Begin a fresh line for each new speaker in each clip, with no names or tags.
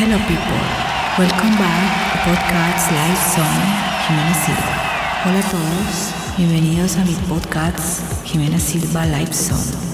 Hello people, welcome back a podcast live song Jimena Silva. Hola a todos, bienvenidos a mi podcast Jimena Silva Live Song.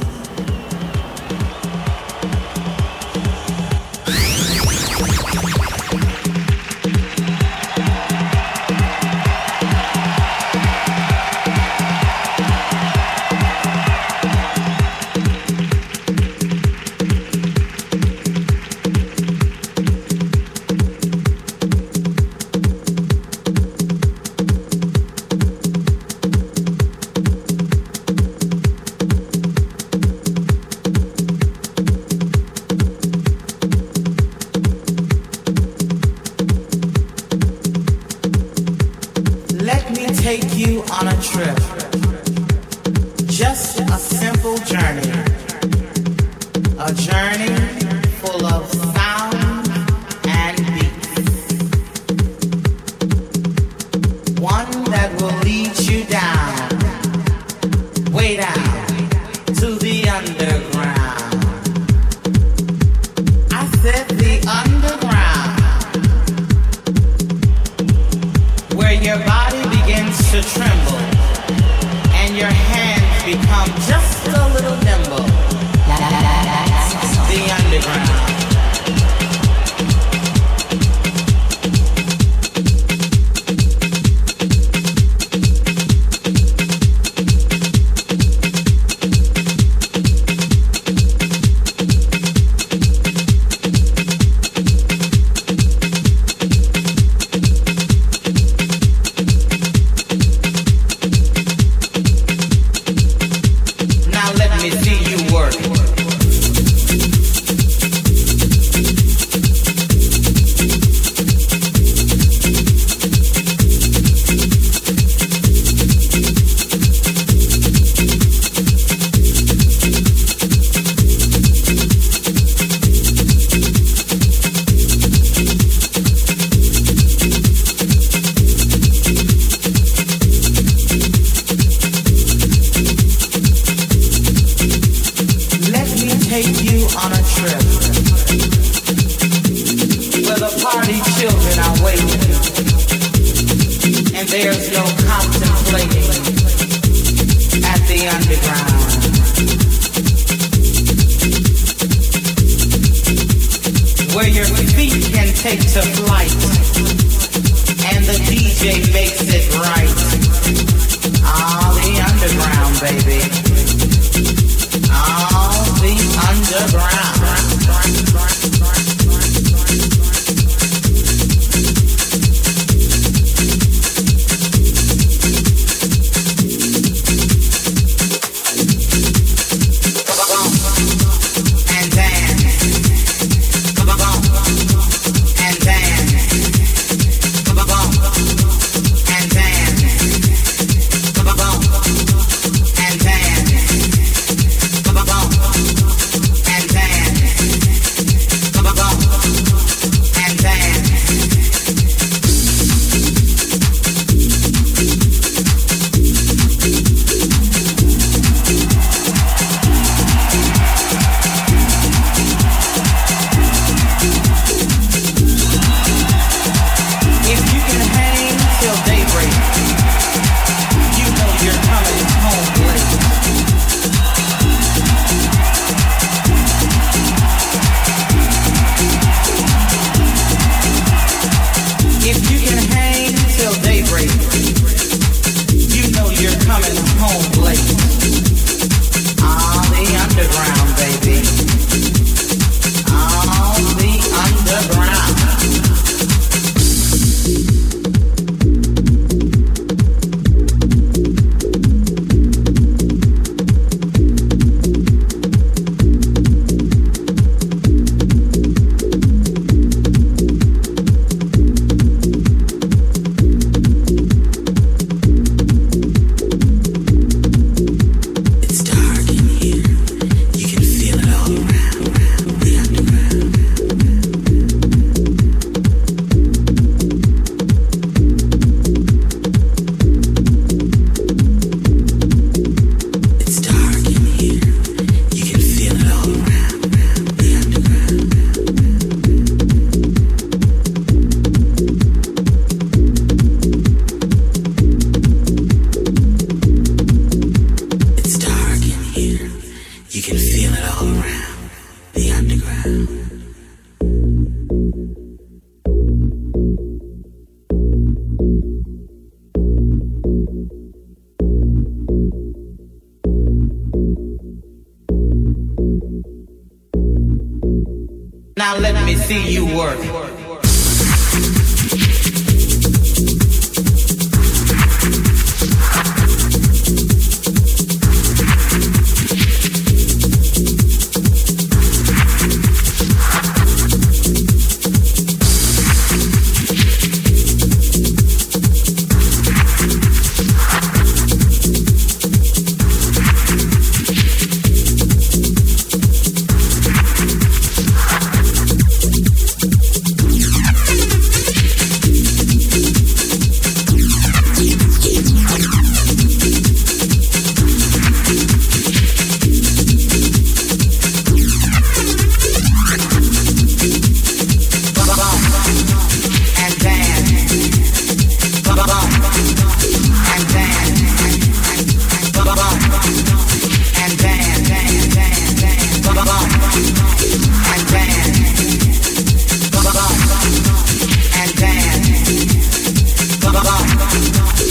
nada.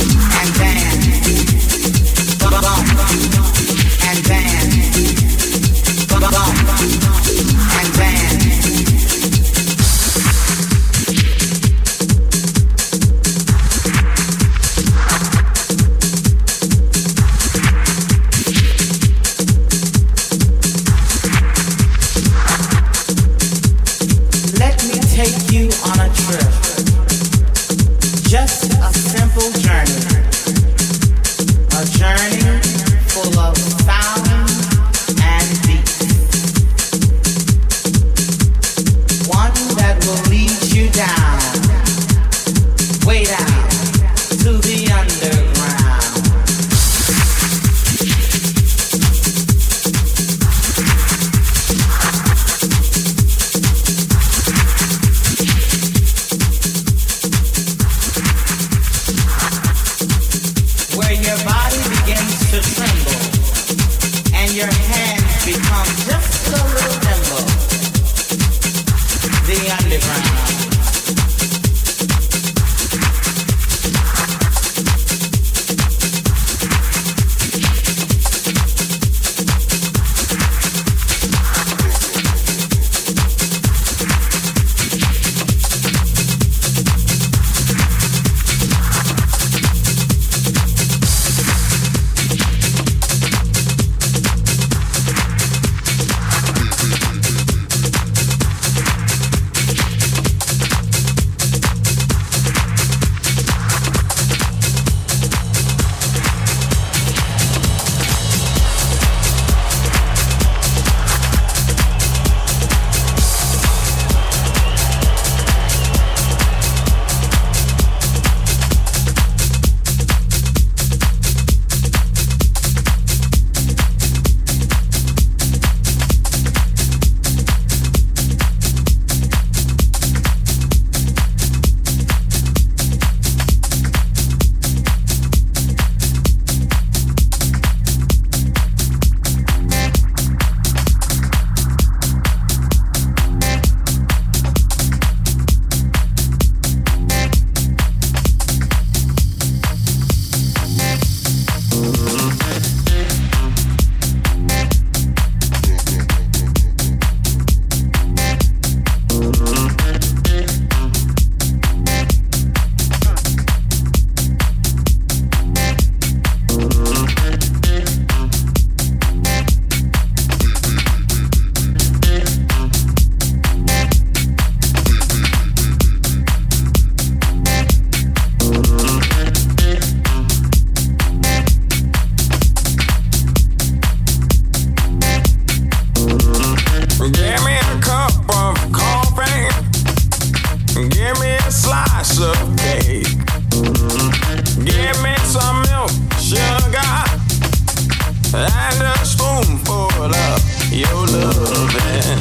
and a spoonful of your loving.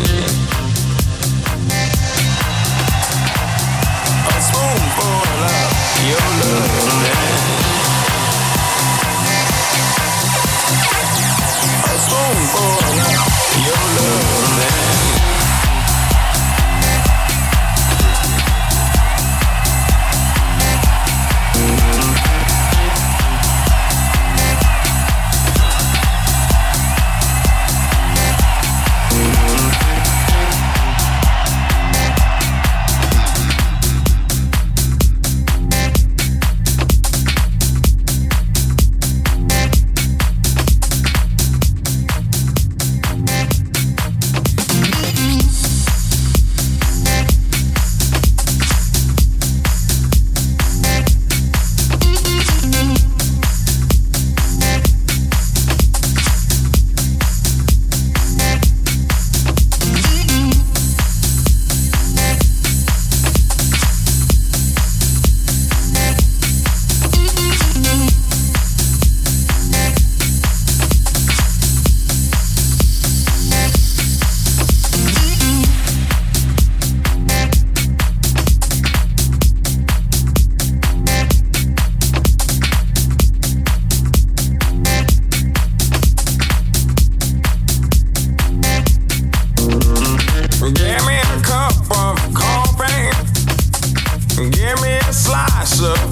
A spoonful of your loving. A spoonful of your loving. gossip.